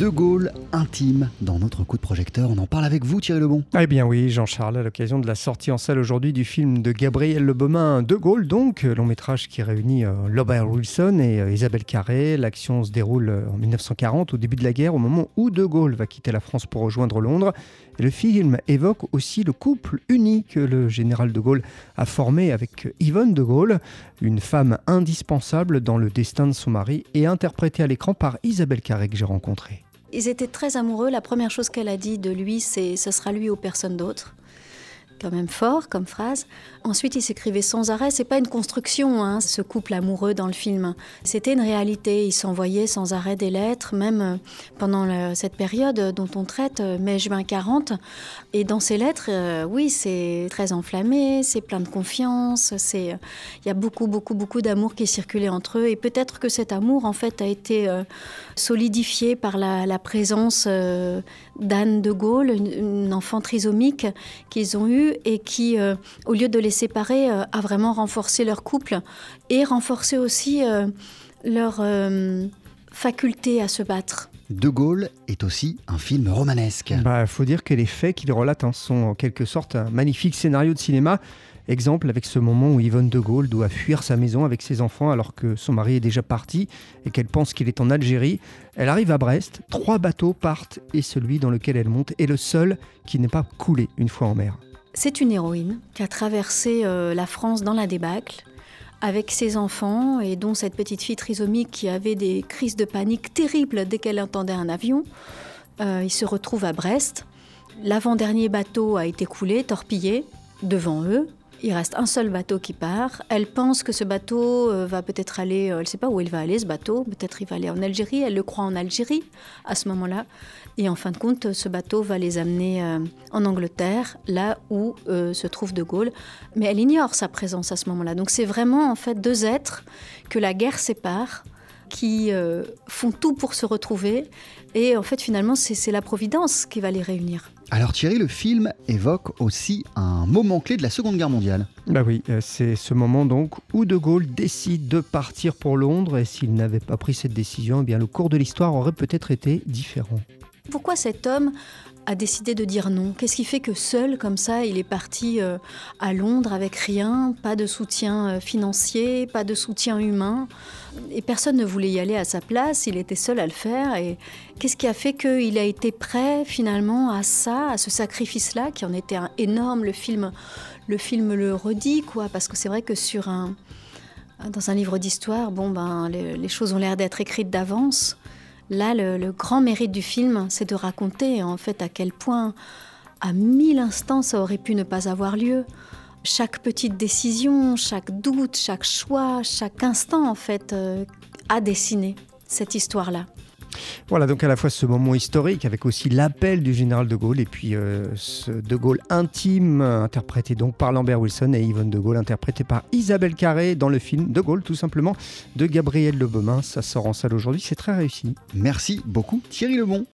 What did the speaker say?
De Gaulle intime dans notre coup de projecteur. On en parle avec vous, Thierry Lebon. Eh bien oui, Jean-Charles, à l'occasion de la sortie en salle aujourd'hui du film de Gabriel Lebaumin, De Gaulle, donc, long métrage qui réunit euh, Wilson et euh, Isabelle Carré. L'action se déroule euh, en 1940, au début de la guerre, au moment où De Gaulle va quitter la France pour rejoindre Londres. Et le film évoque aussi le couple uni que le général de Gaulle a formé avec Yvonne de Gaulle, une femme indispensable dans le destin de son mari et interprétée à l'écran par Isabelle Carré que j'ai rencontrée. Ils étaient très amoureux. La première chose qu'elle a dit de lui, c'est ce sera lui ou personne d'autre quand même fort comme phrase. Ensuite, il s'écrivait sans arrêt. C'est pas une construction, hein, ce couple amoureux dans le film. C'était une réalité. Il s'envoyait sans arrêt des lettres, même euh, pendant cette période dont on traite, euh, mai-juin 40. Et dans ces lettres, euh, oui, c'est très enflammé, c'est plein de confiance. C'est, il y a beaucoup, beaucoup, beaucoup d'amour qui circulait entre eux. Et peut-être que cet amour, en fait, a été solidifié par la, présence d'Anne de Gaulle, une, une enfant trisomique qu'ils ont eue et qui, euh, au lieu de les séparer, euh, a vraiment renforcé leur couple et renforcé aussi euh, leur faculté à se battre. De Gaulle est aussi un film romanesque. Il bah, faut dire que les faits qu'il relate hein, sont en quelque sorte un magnifique scénario de cinéma. Exemple avec ce moment où Yvonne de Gaulle doit fuir sa maison avec ses enfants alors que son mari est déjà parti et qu'elle pense qu'il est en Algérie. Elle arrive à Brest, trois bateaux partent et celui dans lequel elle monte est le seul qui n'est pas coulé une fois en mer. C'est une héroïne qui a traversé euh, la France dans la débâcle avec ses enfants et dont cette petite fille trisomique qui avait des crises de panique terribles dès qu'elle entendait un avion. Euh, il se retrouve à Brest. L'avant-dernier bateau a été coulé, torpillé, devant eux. Il reste un seul bateau qui part. Elle pense que ce bateau euh, va peut-être aller, elle ne sait pas où il va aller ce bateau, peut-être il va aller en Algérie, elle le croit en Algérie à ce moment-là. Et en fin de compte, ce bateau va les amener euh, en Angleterre, là où euh, se trouve De Gaulle. Mais elle ignore sa présence à ce moment-là. Donc c'est vraiment en fait deux êtres que la guerre sépare qui font tout pour se retrouver. Et en fait, finalement, c'est la Providence qui va les réunir. Alors Thierry, le film évoque aussi un moment clé de la Seconde Guerre mondiale. Bah oui, euh, c'est ce moment donc où De Gaulle décide de partir pour Londres et s'il n'avait pas pris cette décision, eh bien le cours de l'histoire aurait peut-être été différent. Pourquoi cet homme a décidé de dire non? Qu'est-ce qui fait que seul, comme ça, il est parti euh, à Londres avec rien, pas de soutien euh, financier, pas de soutien humain? Et personne ne voulait y aller à sa place, il était seul à le faire. Et qu'est-ce qui a fait qu'il a été prêt finalement à ça, à ce sacrifice-là, qui en était un énorme Le film le, film le redit, quoi, parce que c'est vrai que sur un, dans un livre d'histoire, bon, ben, les choses ont l'air d'être écrites d'avance. Là, le, grand mérite du film, c'est de raconter en fait à quel point, à mille instants, ça aurait pu ne pas avoir lieu. Chaque petite décision, chaque doute, chaque choix, chaque instant, en fait, euh, a dessiné cette histoire-là. Voilà donc à la fois ce moment historique avec aussi l'appel du général de Gaulle et puis euh, ce de Gaulle intime interprété donc par Lambert Wilson et Yvonne de Gaulle interprété par Isabelle Carré dans le film De Gaulle tout simplement de Gabriel Lebaumin. Ça sort en salle aujourd'hui, c'est très réussi. Merci beaucoup Thierry Lebon.